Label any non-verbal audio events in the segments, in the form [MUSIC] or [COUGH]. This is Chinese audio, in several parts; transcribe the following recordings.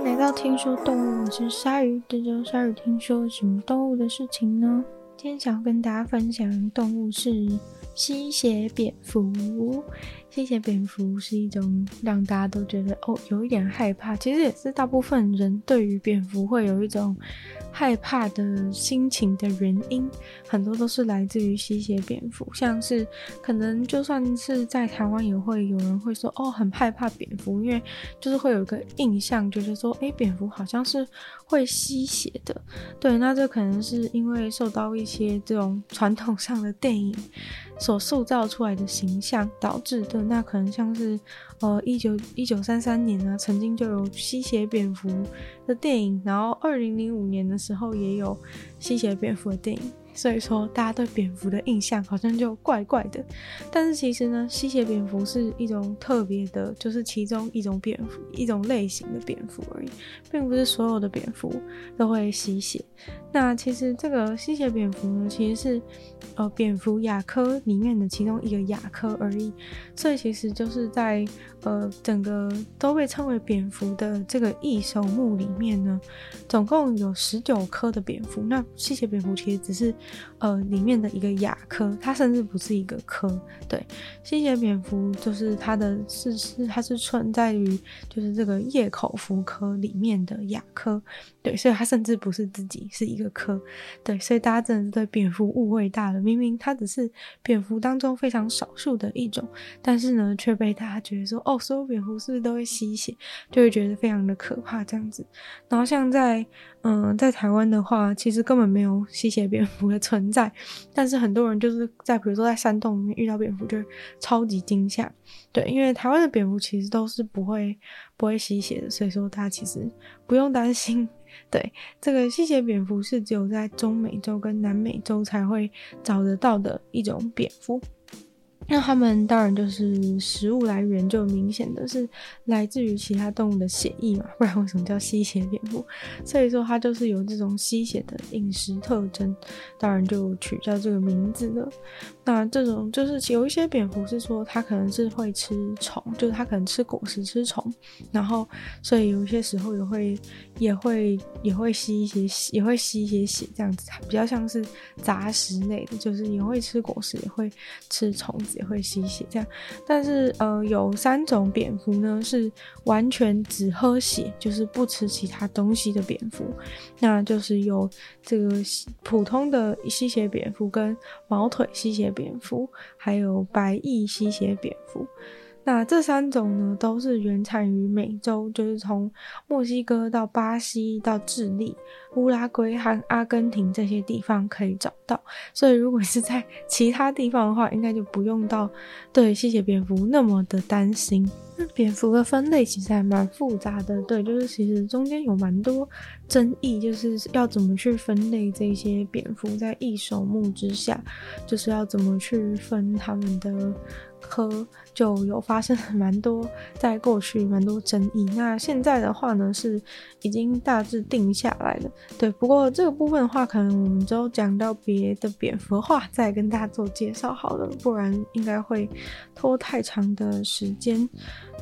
迎来到听说动物，我是鲨鱼。这周鲨鱼听说什么动物的事情呢？今天想要跟大家分享的动物是吸血蝙蝠。吸血蝙蝠是一种让大家都觉得哦，有一点害怕，其实也是大部分人对于蝙蝠会有一种害怕的心情的原因，很多都是来自于吸血蝙蝠。像是可能就算是在台湾，也会有人会说哦，很害怕蝙蝠，因为就是会有一个印象，就是说，诶，蝙蝠好像是会吸血的。对，那这可能是因为受到一些这种传统上的电影所塑造出来的形象导致的。那可能像是，呃，一九一九三三年呢，曾经就有吸血蝙蝠的电影，然后二零零五年的时候也有吸血蝙蝠的电影。所以说，大家对蝙蝠的印象好像就怪怪的。但是其实呢，吸血蝙蝠是一种特别的，就是其中一种蝙蝠，一种类型的蝙蝠而已，并不是所有的蝙蝠都会吸血。那其实这个吸血蝙蝠呢，其实是呃蝙蝠亚科里面的其中一个亚科而已。所以其实就是在呃整个都被称为蝙蝠的这个异兽目里面呢，总共有十九颗的蝙蝠。那吸血蝙蝠其实只是。呃，里面的一个亚科，它甚至不是一个科。对，吸血蝙蝠就是它的是是它是存在于就是这个叶口蝠科里面的亚科。对，所以它甚至不是自己是一个科。对，所以大家真的对蝙蝠误会大了。明明它只是蝙蝠当中非常少数的一种，但是呢，却被大家觉得说，哦，所有蝙蝠是不是都会吸血？就会觉得非常的可怕这样子。然后像在嗯，在台湾的话，其实根本没有吸血蝙蝠的存在，但是很多人就是在比如说在山洞里面遇到蝙蝠，就超级惊吓。对，因为台湾的蝙蝠其实都是不会不会吸血的，所以说大家其实不用担心。对，这个吸血蝙蝠是只有在中美洲跟南美洲才会找得到的一种蝙蝠。那它们当然就是食物来源就明显的是来自于其他动物的血液嘛，不然为什么叫吸血蝙蝠？所以说它就是有这种吸血的饮食特征，当然就取叫这个名字了。那这种就是有一些蝙蝠是说它可能是会吃虫，就是它可能吃果实吃虫，然后所以有一些时候也会也会也会吸一些也会吸一些血这样子，比较像是杂食类的，就是也会吃果实，也会吃虫子。也会吸血这样，但是呃，有三种蝙蝠呢是完全只喝血，就是不吃其他东西的蝙蝠，那就是有这个普通的吸血蝙蝠、跟毛腿吸血蝙蝠，还有白翼吸血蝙蝠。那这三种呢，都是原产于美洲，就是从墨西哥到巴西到智利、乌拉圭和阿根廷这些地方可以找到。所以，如果是在其他地方的话，应该就不用到对吸血蝙蝠那么的担心。蝙蝠的分类其实还蛮复杂的，对，就是其实中间有蛮多争议，就是要怎么去分类这些蝙蝠，在一手目之下，就是要怎么去分它们的。科就有发生蛮多，在过去蛮多争议。那现在的话呢，是已经大致定下来了。对，不过这个部分的话，可能我们之后讲到别的蝙蝠的话，再跟大家做介绍好了，不然应该会拖太长的时间。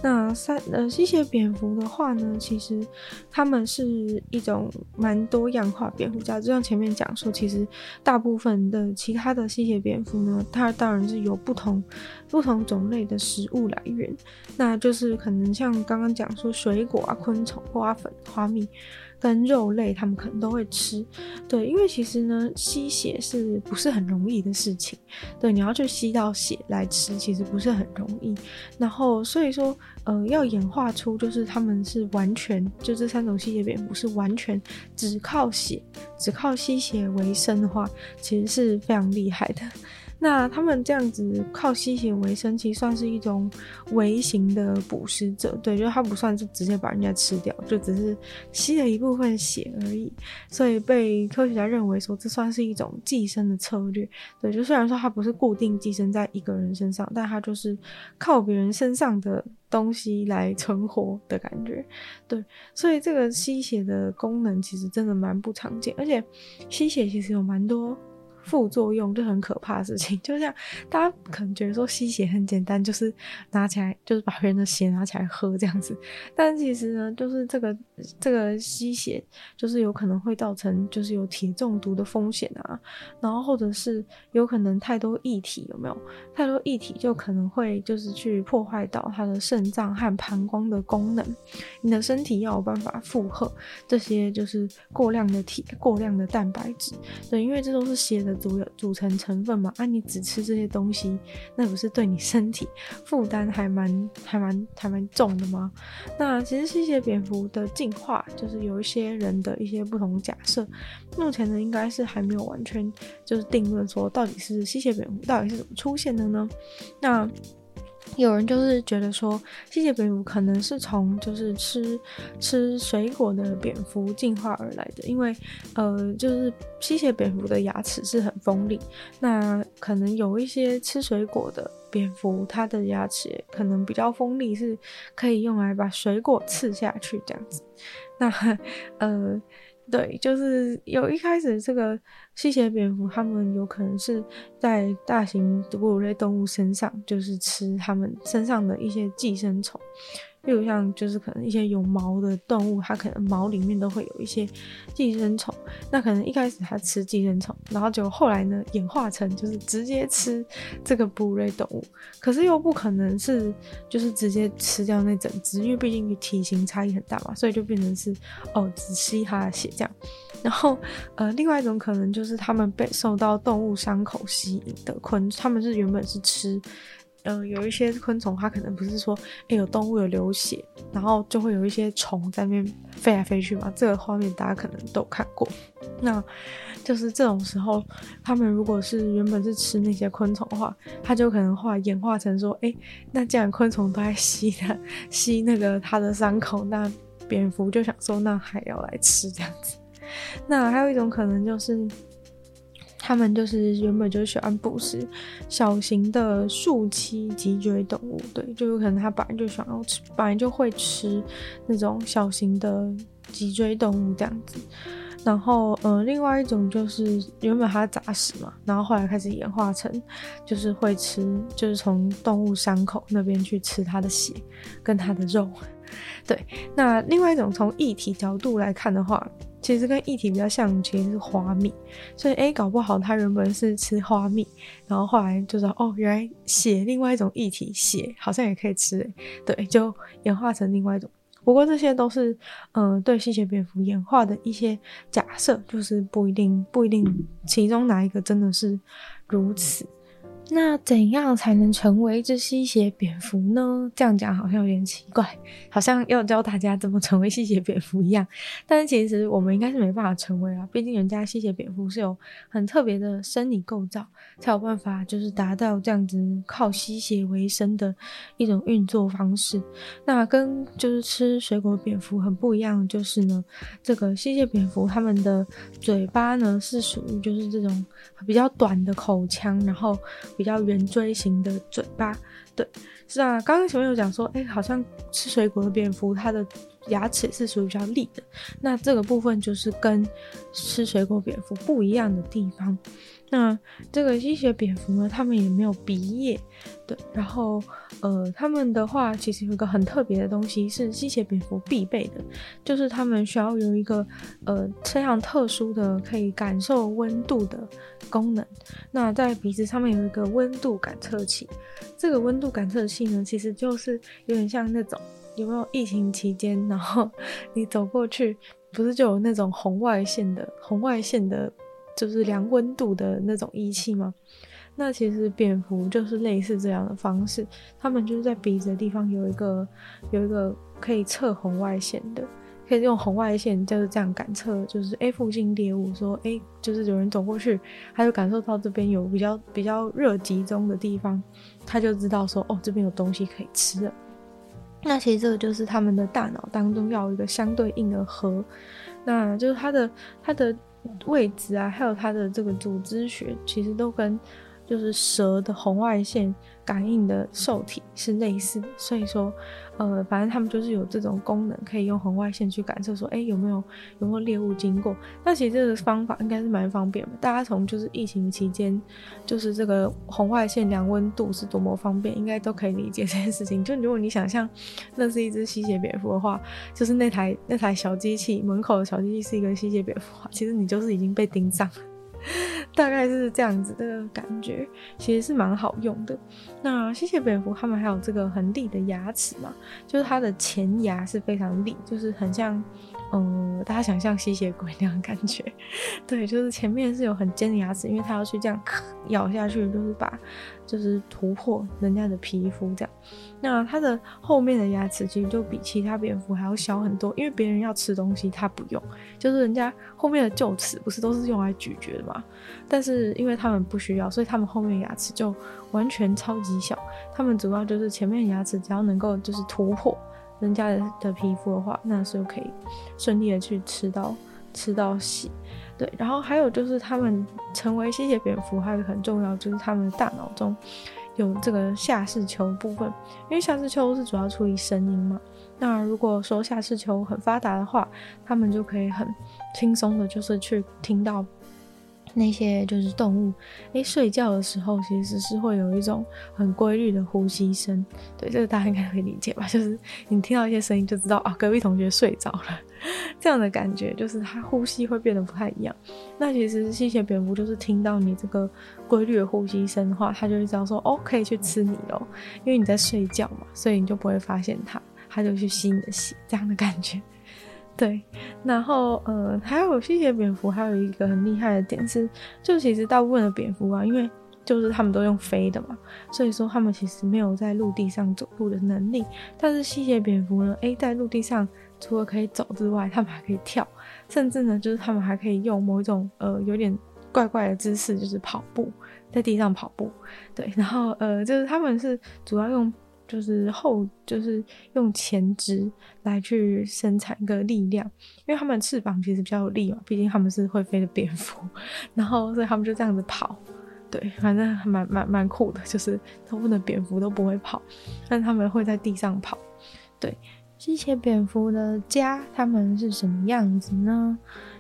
那三呃吸血蝙蝠的话呢，其实它们是一种蛮多样化蝙蝠家，就像前面讲说，其实大部分的其他的吸血蝙蝠呢，它当然是有不同不同种类的食物来源，那就是可能像刚刚讲说水果啊、昆虫、花粉、花蜜。跟肉类，他们可能都会吃，对，因为其实呢，吸血是不是很容易的事情？对，你要去吸到血来吃，其实不是很容易。然后，所以说，呃，要演化出就是他们是完全，就这三种吸血蝙蝠是完全只靠血、只靠吸血为生的话，其实是非常厉害的。那他们这样子靠吸血为生，其实算是一种微型的捕食者，对，就他不算是直接把人家吃掉，就只是吸了一部分血而已。所以被科学家认为说，这算是一种寄生的策略，对，就虽然说它不是固定寄生在一个人身上，但它就是靠别人身上的东西来存活的感觉，对，所以这个吸血的功能其实真的蛮不常见，而且吸血其实有蛮多。副作用就很可怕的事情。[LAUGHS] 就像大家可能觉得说吸血很简单，就是拿起来就是把别人的血拿起来喝这样子，但其实呢，就是这个这个吸血就是有可能会造成就是有铁中毒的风险啊，然后或者是有可能太多液体有没有？太多液体就可能会就是去破坏到他的肾脏和膀胱的功能，你的身体要有办法负荷这些就是过量的铁、过量的蛋白质，对，因为这都是血的组组成成分嘛。啊，你只吃这些东西，那不是对你身体负担还蛮、还蛮、还蛮重的吗？那其实吸血蝙蝠的进化，就是有一些人的一些不同假设。目前呢，应该是还没有完全就是定论说到底是吸血蝙蝠到底是怎么出现的呢？那。有人就是觉得说，吸血蝙蝠可能是从就是吃吃水果的蝙蝠进化而来的，因为呃，就是吸血蝙蝠的牙齿是很锋利，那可能有一些吃水果的蝙蝠，它的牙齿可能比较锋利，是可以用来把水果刺下去这样子。那 [LAUGHS] 呃。对，就是有一开始这个吸血蝙蝠，它们有可能是在大型哺乳类动物身上，就是吃它们身上的一些寄生虫。例如像就是可能一些有毛的动物，它可能毛里面都会有一些寄生虫。那可能一开始它吃寄生虫，然后就后来呢演化成就是直接吃这个哺乳类动物。可是又不可能是就是直接吃掉那整只，因为毕竟体型差异很大嘛，所以就变成是哦只吸它的血这样。然后呃另外一种可能就是它们被受到动物伤口吸引的昆，它们是原本是吃。嗯、有一些昆虫，它可能不是说，哎，有动物有流血，然后就会有一些虫在那边飞来飞去嘛。这个画面大家可能都看过。那就是这种时候，他们如果是原本是吃那些昆虫的话，它就可能化演化成说，哎，那既然昆虫都在吸它，[LAUGHS] 吸那个它的伤口，那蝙蝠就想说，那还要来吃这样子。[LAUGHS] 那还有一种可能就是。他们就是原本就喜欢捕食小型的树栖脊椎动物，对，就有可能他本来就想要吃，本来就会吃那种小型的脊椎动物这样子。然后，呃，另外一种就是原本它杂食嘛，然后后来开始演化成就是会吃，就是从动物伤口那边去吃它的血跟它的肉。对，那另外一种从液体角度来看的话。其实跟液体比较像，其实是花蜜，所以诶，搞不好它原本是吃花蜜，然后后来就说哦，原来血另外一种液体，血好像也可以吃诶，对，就演化成另外一种。不过这些都是嗯、呃，对吸血蝙蝠演化的一些假设，就是不一定不一定其中哪一个真的是如此。那怎样才能成为一只吸血蝙蝠呢？这样讲好像有点奇怪，好像要教大家怎么成为吸血蝙蝠一样。但是其实我们应该是没办法成为啊，毕竟人家吸血蝙蝠是有很特别的生理构造，才有办法就是达到这样子靠吸血为生的一种运作方式。那跟就是吃水果蝙蝠很不一样，就是呢，这个吸血蝙蝠它们的嘴巴呢是属于就是这种比较短的口腔，然后。比较圆锥形的嘴巴，对，是啊。刚刚前面有讲说，哎、好像吃水果的蝙蝠，它的牙齿是属于比较利的。那这个部分就是跟吃水果蝙蝠不一样的地方。那这个吸血蝙蝠呢，它们也没有鼻叶，对。然后，呃，它们的话其实有一个很特别的东西是吸血蝙蝠必备的，就是它们需要有一个呃非常特殊的可以感受温度的功能。那在鼻子上面有一个温度感测器，这个温度感测器呢，其实就是有点像那种有没有疫情期间，然后你走过去，不是就有那种红外线的红外线的。就是量温度的那种仪器吗？那其实蝙蝠就是类似这样的方式，它们就是在鼻子的地方有一个有一个可以测红外线的，可以用红外线就是这样感测，就是诶附近猎物说诶就是有人走过去，他就感受到这边有比较比较热集中的地方，他就知道说哦这边有东西可以吃了。那其实这个就是他们的大脑当中要有一个相对应的核，那就是它的它的。位置啊，还有它的这个组织学，其实都跟就是蛇的红外线感应的受体是类似的，所以说，呃，反正他们就是有这种功能，可以用红外线去感受说，哎、有没有有没有猎物经过？那其实这个方法应该是蛮方便的，大家从就是疫情期间，就是这个红外线量温度是多么方便，应该都可以理解这件事情。就如果你想象那是一只吸血蝙蝠的话，就是那台那台小机器门口的小机器是一个吸血蝙蝠，其实你就是已经被盯上了。大概是这样子的感觉，其实是蛮好用的。那吸血蝙蝠他们还有这个很利的牙齿嘛，就是它的前牙是非常利，就是很像。嗯，大家想象吸血鬼那样感觉，[LAUGHS] 对，就是前面是有很尖的牙齿，因为它要去这样咬下去，就是把，就是突破人家的皮肤这样。那它的后面的牙齿其实就比其他蝙蝠还要小很多，因为别人要吃东西它不用，就是人家后面的臼齿不是都是用来咀嚼的嘛，但是因为他们不需要，所以他们后面牙齿就完全超级小。他们主要就是前面牙齿只要能够就是突破。人家的的皮肤的话，那是可以顺利的去吃到吃到血，对。然后还有就是他们成为吸血蝙蝠，还有很重要就是他们的大脑中有这个下视丘部分，因为下视丘是主要处理声音嘛。那如果说下视丘很发达的话，他们就可以很轻松的，就是去听到。那些就是动物，诶，睡觉的时候其实是会有一种很规律的呼吸声。对，这个大家应该可以理解吧？就是你听到一些声音就知道啊，隔壁同学睡着了，[LAUGHS] 这样的感觉就是它呼吸会变得不太一样。那其实吸血蝙蝠就是听到你这个规律的呼吸声的话，它就会知道说哦，可以去吃你喽，因为你在睡觉嘛，所以你就不会发现它，它就去吸你的血，这样的感觉。对，然后呃，还有吸血蝙蝠，还有一个很厉害的点是，就其实大部分的蝙蝠啊，因为就是他们都用飞的嘛，所以说他们其实没有在陆地上走路的能力。但是吸血蝙蝠呢，诶，在陆地上除了可以走之外，他们还可以跳，甚至呢，就是他们还可以用某一种呃有点怪怪的姿势，就是跑步，在地上跑步。对，然后呃，就是他们是主要用。就是后，就是用前肢来去生产一个力量，因为他们翅膀其实比较有力嘛，毕竟他们是会飞的蝙蝠，然后所以他们就这样子跑，对，反正蛮蛮蛮酷的，就是大部分的蝙蝠都不会跑，但他们会在地上跑，对。这些蝙蝠的家，它们是什么样子呢？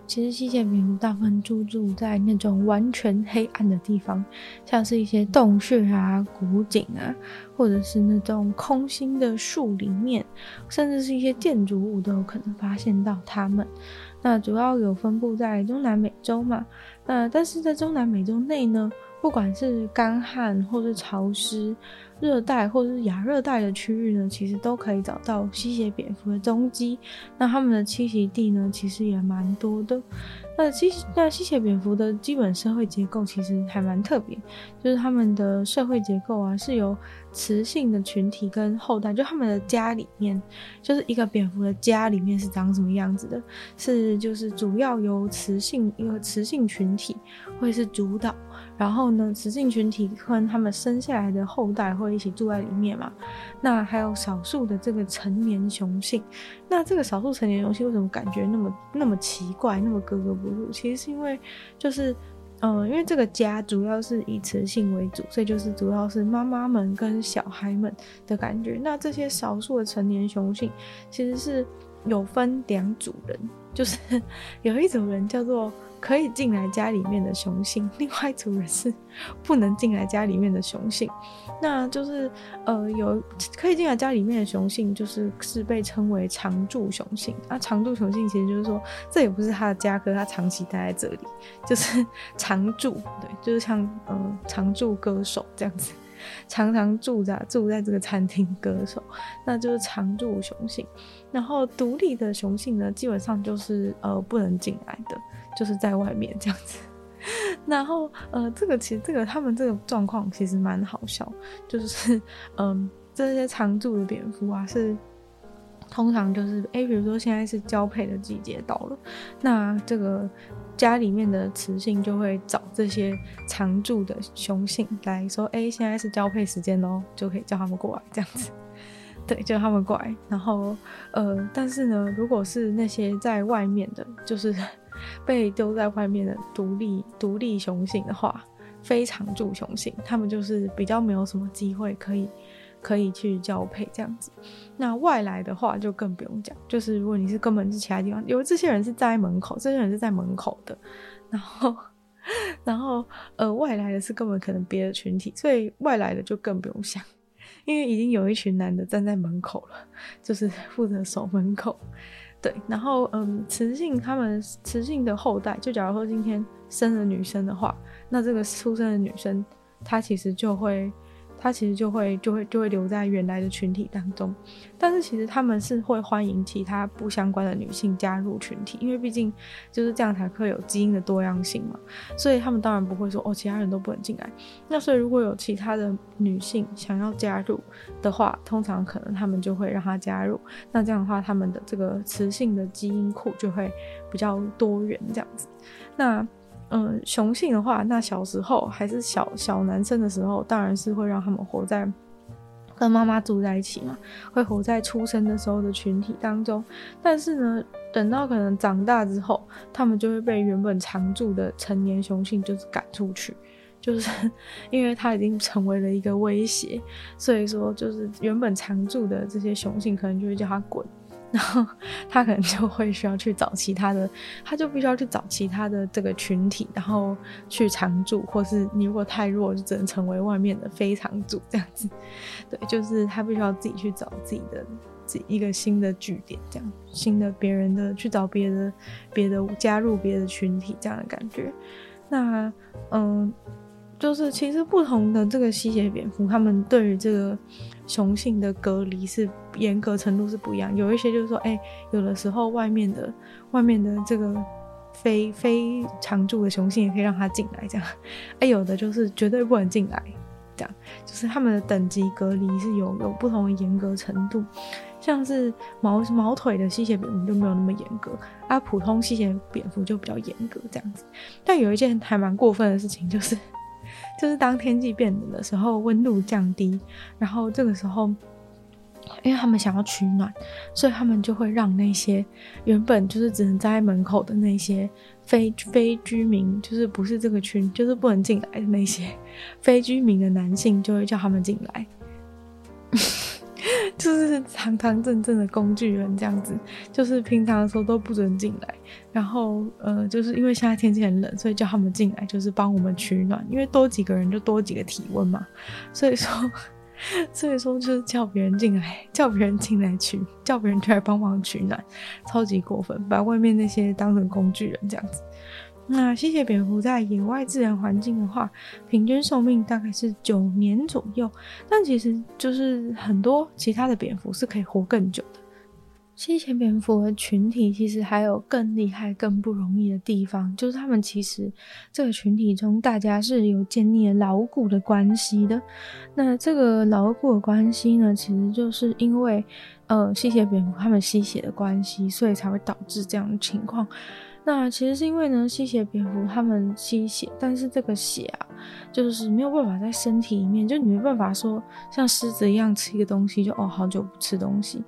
其实吸血蝙蝠大部分居住在那种完全黑暗的地方，像是一些洞穴啊、古井啊，或者是那种空心的树里面，甚至是一些建筑物都有可能发现到它们。那主要有分布在中南美洲嘛，那但是在中南美洲内呢，不管是干旱或是潮湿。热带或者是亚热带的区域呢，其实都可以找到吸血蝙蝠的踪迹。那它们的栖息地呢，其实也蛮多的。那吸那吸血蝙蝠的基本社会结构其实还蛮特别，就是它们的社会结构啊，是由雌性的群体跟后代，就他们的家里面，就是一个蝙蝠的家里面是长什么样子的，是就是主要由雌性一个雌性群体会是主导。然后呢，雌性群体跟他们生下来的后代会一起住在里面嘛。那还有少数的这个成年雄性。那这个少数成年雄性为什么感觉那么那么奇怪，那么格格不入？其实是因为就是，嗯、因为这个家主要是以雌性为主，所以就是主要是妈妈们跟小孩们的感觉。那这些少数的成年雄性其实是有分两组人，[LAUGHS] 就是 [LAUGHS] 有一组人叫做。可以进来家里面的雄性，[LAUGHS] 另外一组人是不能进来家里面的雄性。那就是呃，有可以进来家里面的雄性，就是是被称为常驻雄性。啊，常驻雄性其实就是说，这也不是他的家，可他长期待在这里，就是常驻。对，就是像呃常驻歌手这样子，常常住在住在这个餐厅歌手，[LAUGHS] 那就是常驻雄性。然后独立的雄性呢，基本上就是呃不能进来的。就是在外面这样子，[LAUGHS] 然后呃，这个其实这个他们这个状况其实蛮好笑，就是嗯、呃，这些常驻的蝙蝠啊，是通常就是哎，比如说现在是交配的季节到了，那这个家里面的雌性就会找这些常驻的雄性来说，哎，现在是交配时间喽，就可以叫他们过来这样子，[LAUGHS] 对，叫他们过来，然后呃，但是呢，如果是那些在外面的，就是。[LAUGHS] 被丢在外面的独立独立雄性的话，非常柱雄性，他们就是比较没有什么机会可以可以去交配这样子。那外来的话就更不用讲，就是如果你是根本是其他地方，因为这些人是在门口，这些人是在门口的，然后然后呃外来的是根本可能别的群体，所以外来的就更不用想，因为已经有一群男的站在门口了，就是负责守门口。对，然后嗯，雌性他们雌性的后代，就假如说今天生了女生的话，那这个出生的女生，她其实就会。他其实就会就会就会留在原来的群体当中，但是其实他们是会欢迎其他不相关的女性加入群体，因为毕竟就是这样才可以有基因的多样性嘛，所以他们当然不会说哦，其他人都不能进来。那所以如果有其他的女性想要加入的话，通常可能他们就会让她加入。那这样的话，他们的这个雌性的基因库就会比较多元这样子。那。嗯，雄性的话，那小时候还是小小男生的时候，当然是会让他们活在跟妈妈住在一起嘛，会活在出生的时候的群体当中。但是呢，等到可能长大之后，他们就会被原本常住的成年雄性就是赶出去，就是 [LAUGHS] 因为他已经成为了一个威胁，所以说就是原本常住的这些雄性可能就会叫他滚。然后他可能就会需要去找其他的，他就必须要去找其他的这个群体，然后去常驻，或是你如果太弱，就只能成为外面的非常驻这样子。对，就是他必须要自己去找自己的自己一个新的据点，这样新的别人的去找别的别的加入别的群体这样的感觉。那嗯。就是其实不同的这个吸血蝙蝠，他们对于这个雄性的隔离是严格程度是不一样。有一些就是说，哎、有的时候外面的外面的这个非非常驻的雄性也可以让它进来，这样。哎、有的就是绝对不能进来，这样。就是他们的等级隔离是有有不同的严格程度。像是毛毛腿的吸血蝙蝠就没有那么严格，啊，普通吸血蝙蝠就比较严格这样子。但有一件还蛮过分的事情就是。就是当天气变冷的时候，温度降低，然后这个时候，因为他们想要取暖，所以他们就会让那些原本就是只能站在门口的那些非非居民，就是不是这个群，就是不能进来的那些 [LAUGHS] 非居民的男性，就会叫他们进来。[LAUGHS] 就是堂堂正正的工具人这样子，就是平常的时候都不准进来，然后呃，就是因为现在天气很冷，所以叫他们进来，就是帮我们取暖，因为多几个人就多几个体温嘛，所以说，[LAUGHS] 所以说就是叫别人进来，叫别人进来取，叫别人出来帮忙取暖，超级过分，把外面那些当成工具人这样子。那吸血蝙蝠在野外自然环境的话，平均寿命大概是九年左右，但其实就是很多其他的蝙蝠是可以活更久的。吸血蝙蝠的群体其实还有更厉害、更不容易的地方，就是他们其实这个群体中大家是有建立了牢固的关系的。那这个牢固的关系呢，其实就是因为呃吸血蝙蝠他们吸血的关系，所以才会导致这样的情况。那其实是因为呢，吸血蝙蝠它们吸血，但是这个血啊，就是没有办法在身体里面，就你没办法说像狮子一样吃一个东西就哦好久不吃东西。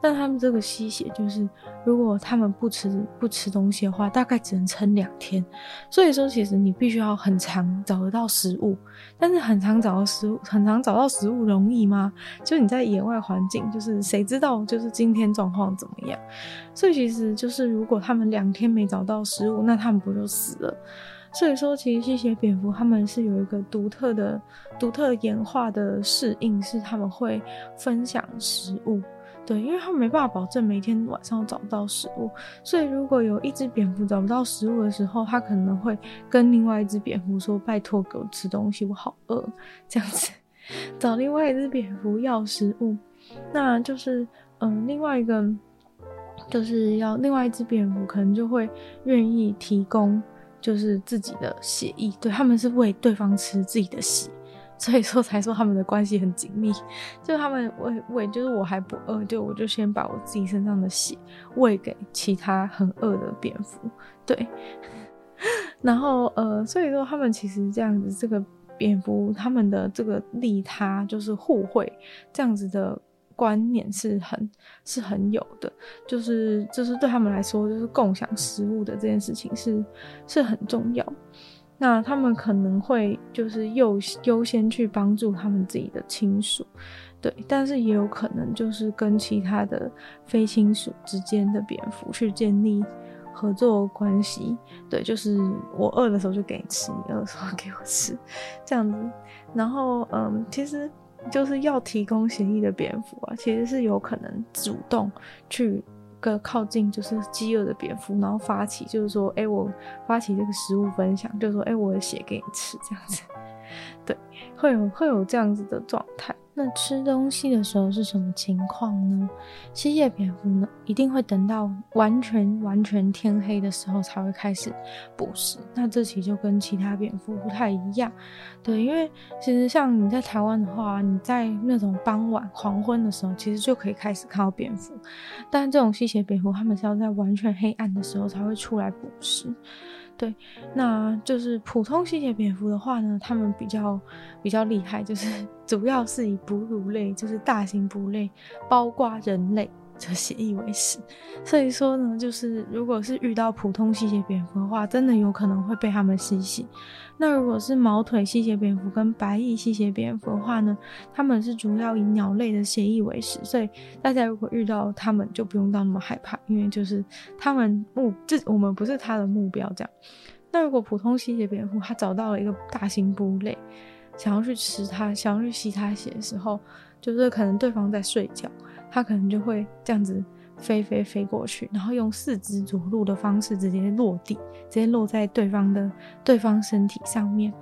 但他们这个吸血，就是如果他们不吃不吃东西的话，大概只能撑两天。所以说，其实你必须要很常找得到食物，但是很常找到食物，很常找到食物容易吗？就你在野外环境，就是谁知道就是今天状况怎么样？所以其实就是如果他们两天没找到食物，那他们不就死了？所以说，其实吸血蝙蝠他们是有一个独特的、独特演化的适应，是他们会分享食物。对，因为他们没办法保证每天晚上找不到食物，所以如果有一只蝙蝠找不到食物的时候，他可能会跟另外一只蝙蝠说：“拜托给我吃东西，我好饿。”这样子找另外一只蝙蝠要食物，那就是嗯，另外一个就是要另外一只蝙蝠可能就会愿意提供就是自己的血液，对，他们是喂对方吃自己的血。所以说才说他们的关系很紧密，就他们喂喂，就是我还不饿，就我就先把我自己身上的血喂给其他很饿的蝙蝠，对。[LAUGHS] 然后呃，所以说他们其实这样子，这个蝙蝠他们的这个利他就是互惠这样子的观念是很是很有的，就是就是对他们来说，就是共享食物的这件事情是是很重要。那他们可能会就是优优先去帮助他们自己的亲属，对，但是也有可能就是跟其他的非亲属之间的蝙蝠去建立合作关系，对，就是我饿的时候就给你吃，你饿的时候给我吃，这样子。然后，嗯，其实就是要提供协议的蝙蝠啊，其实是有可能主动去。个靠近就是饥饿的蝙蝠，然后发起就是说，哎、我发起这个食物分享，就是说，哎、我的血给你吃，这样子，对，会有会有这样子的状态。那吃东西的时候是什么情况呢？吸血蝙蝠呢，一定会等到完全完全天黑的时候才会开始捕食。那这其实就跟其他蝙蝠不太一样，对，因为其实像你在台湾的话，你在那种傍晚黄昏的时候，其实就可以开始看到蝙蝠。但这种吸血蝙蝠，它们是要在完全黑暗的时候才会出来捕食。对，那就是普通吸血蝙蝠的话呢，它们比较比较厉害，就是 [LAUGHS] 主要是以哺乳类，就是大型哺乳类，包括人类。就血液为食。所以说呢，就是如果是遇到普通吸血蝙蝠的话，真的有可能会被它们吸血。那如果是毛腿吸血蝙蝠跟白翼吸血蝙蝠的话呢，它们是主要以鸟类的血液为食，所以大家如果遇到它们就不用到那么害怕，因为就是它们目这我们不是它的目标这样。那如果普通吸血蝙蝠它找到了一个大型哺乳类，想要去吃它，想要去吸它血的时候，就是可能对方在睡觉，它可能就会这样子。飞飞飞过去，然后用四肢着陆的方式直接落地，直接落在对方的对方身体上面，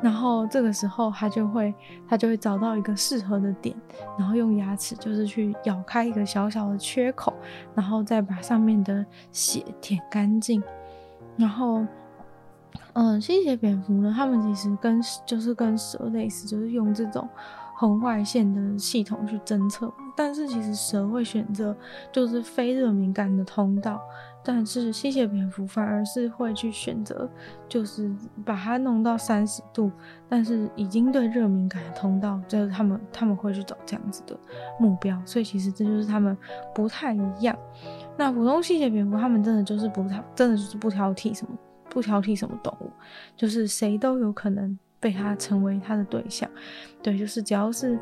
然后这个时候它就会它就会找到一个适合的点，然后用牙齿就是去咬开一个小小的缺口，然后再把上面的血舔干净。然后，嗯，吸血蝙蝠呢，它们其实跟就是跟蛇类似，就是用这种。红外线的系统去侦测，但是其实蛇会选择就是非热敏感的通道，但是吸血蝙蝠反而是会去选择就是把它弄到三十度，但是已经对热敏感的通道，就是他们他们会去找这样子的目标，所以其实这就是他们不太一样。那普通吸血蝙蝠他们真的就是不挑，真的就是不挑剔什么，不挑剔什么动物，就是谁都有可能。被他成为他的对象，对，就是只要是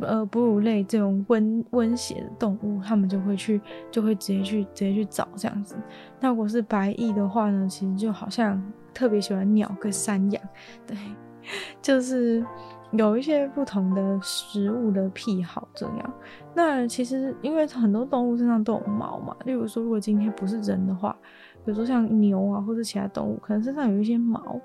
呃哺乳类这种温温血的动物，他们就会去，就会直接去直接去找这样子。那如果是白翼的话呢，其实就好像特别喜欢鸟跟山羊，对，[LAUGHS] 就是有一些不同的食物的癖好这样。那其实因为很多动物身上都有毛嘛，例如说如果今天不是人的话，比如说像牛啊或者其他动物，可能身上有一些毛。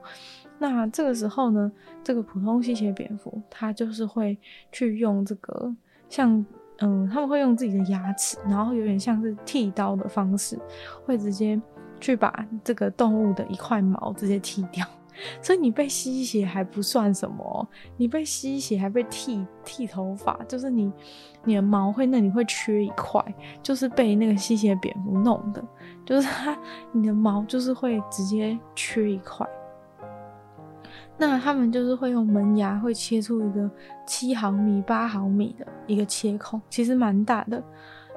那这个时候呢，这个普通吸血蝙蝠，它就是会去用这个像，嗯，他们会用自己的牙齿，然后有点像是剃刀的方式，会直接去把这个动物的一块毛直接剃掉。[LAUGHS] 所以你被吸血还不算什么，你被吸血还被剃剃头发，就是你你的毛会那里会缺一块，就是被那个吸血蝙蝠弄的，就是它你的毛就是会直接缺一块。那他们就是会用门牙，会切出一个七毫米、八毫米的一个切口，其实蛮大的。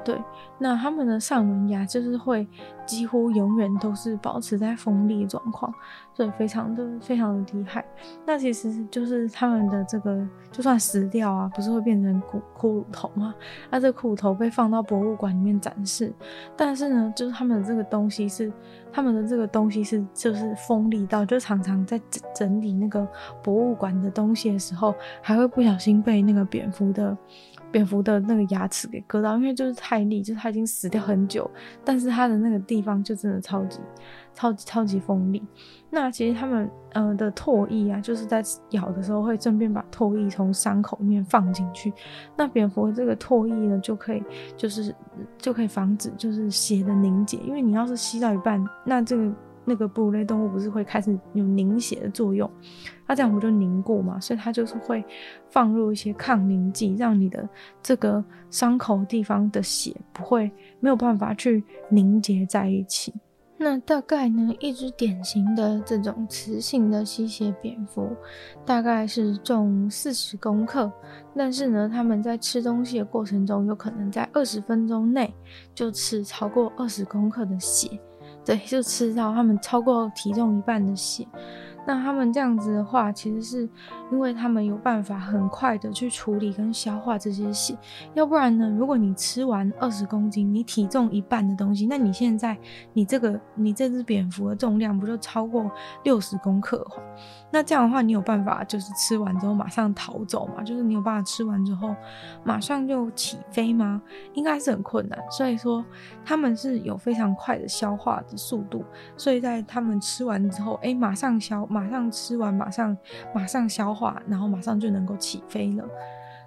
对，那他们的上门牙就是会几乎永远都是保持在锋利状况，所以非常的非常的厉害。那其实就是他们的这个，就算死掉啊，不是会变成骷骷髅头吗？那这骷髅头被放到博物馆里面展示，但是呢，就是他们的这个东西是，他们的这个东西是，就是锋利到，就常常在整整理那个博物馆的东西的时候，还会不小心被那个蝙蝠的。蝙蝠的那个牙齿给割到，因为就是太利，就是它已经死掉很久，但是它的那个地方就真的超级、超级、超级锋利。那其实他们呃的唾液啊，就是在咬的时候会顺便把唾液从伤口里面放进去。那蝙蝠这个唾液呢，就可以就是就可以防止就是血的凝结，因为你要是吸到一半，那这个。那个哺乳类动物不是会开始有凝血的作用，它这样不就凝固嘛？所以它就是会放入一些抗凝剂，让你的这个伤口地方的血不会没有办法去凝结在一起。那大概呢，一只典型的这种雌性的吸血蝙蝠，大概是重四十公克，但是呢，它们在吃东西的过程中，有可能在二十分钟内就吃超过二十公克的血。对，就吃到他们超过体重一半的血。那他们这样子的话，其实是因为他们有办法很快的去处理跟消化这些血。要不然呢，如果你吃完二十公斤，你体重一半的东西，那你现在你这个你这只蝙蝠的重量不就超过六十公克的话？那这样的话，你有办法就是吃完之后马上逃走嘛？就是你有办法吃完之后马上就起飞吗？应该是很困难。所以说他们是有非常快的消化的速度，所以在他们吃完之后，哎、马上消，马上吃完，马上马上消，然后马上就能够起飞了。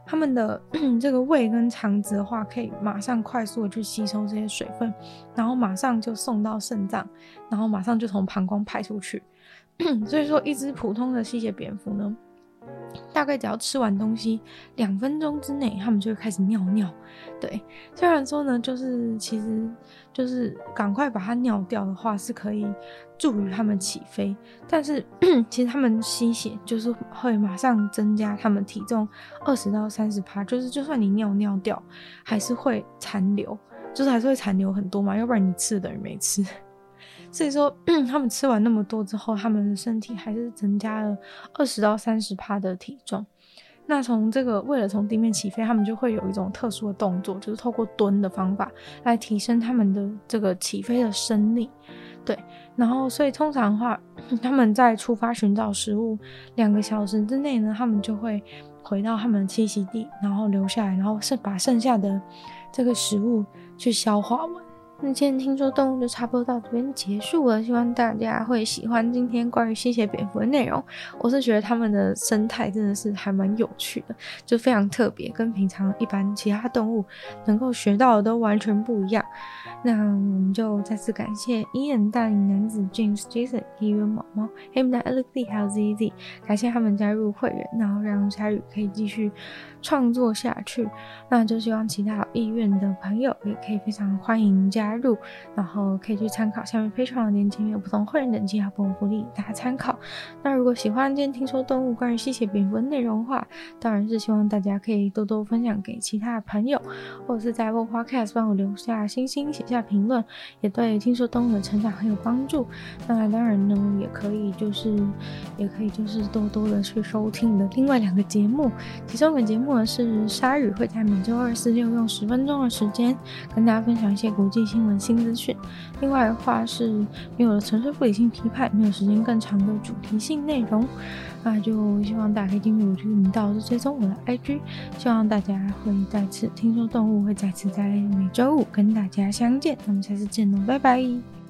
他们的 [CLEARS THROAT] 这个胃跟肠子的话，可以马上快速的去吸收这些水分，然后马上就送到肾脏，然后马上就从膀胱排出去。[CLEARS THROAT] 所以说，一只普通的吸血蝙蝠呢，大概只要吃完东西两分钟之内，他们就会开始尿尿。对，虽然说呢，就是其实就是赶快把它尿掉的话，是可以助于他们起飞。但是 [CLEARS THROAT] 其实他们吸血就是会马上增加他们体重二十到三十趴，就是就算你尿尿掉，还是会残留，就是还是会残留很多嘛，要不然你吃等于没吃。所以说，[CLEARS THROAT] 他们吃完那么多之后，他们的身体还是增加了二十到三十趴的体重。那从这个为了从地面起飞，他们就会有一种特殊的动作，就是透过蹲的方法来提升他们的这个起飞的升力。对，然后所以通常的话，[CLEARS THROAT] 他们在出发寻找食物两个小时之内呢，他们就会回到他们的栖息地，然后留下来，然后是把剩下的这个食物去消化完。那今天听说动物就差不多到这边结束了，希望大家会喜欢今天关于吸血蝙蝠的内容。我是觉得它们的生态真的是还蛮有趣的，就非常特别，跟平常一般其他动物能够学到的都完全不一样。那我们就再次感谢 Ian 大龄男子 James Jason 还有毛毛 Hamda Alexi 还有 ZZ，感谢他们加入会员，然后让鲨语可以继续创作下去。那就希望其他有意愿的朋友也可以非常欢迎加加入，然后可以去参考下面非常的链接，有不同会员等级和不同福利，大家参考。那如果喜欢今天听说动物关于吸血蝙蝠的内容的话，当然是希望大家可以多多分享给其他的朋友，或者是在 Apple Podcast 帮我留下星星写下评论，也对听说动物的成长很有帮助。那当然呢，也可以就是也可以就是多多的去收听你的另外两个节目，其中一个节目呢是鲨鱼，会在每周二、四、六用十分钟的时间跟大家分享一些国际新新闻新资讯。另外的话是没有了城市不理性批判，没有时间更长的主题性内容。那就希望大家可以进入我这个频道，是追踪我的 IG。希望大家会再次听说动物会再次在每周五跟大家相见。那么下次见喽，拜拜。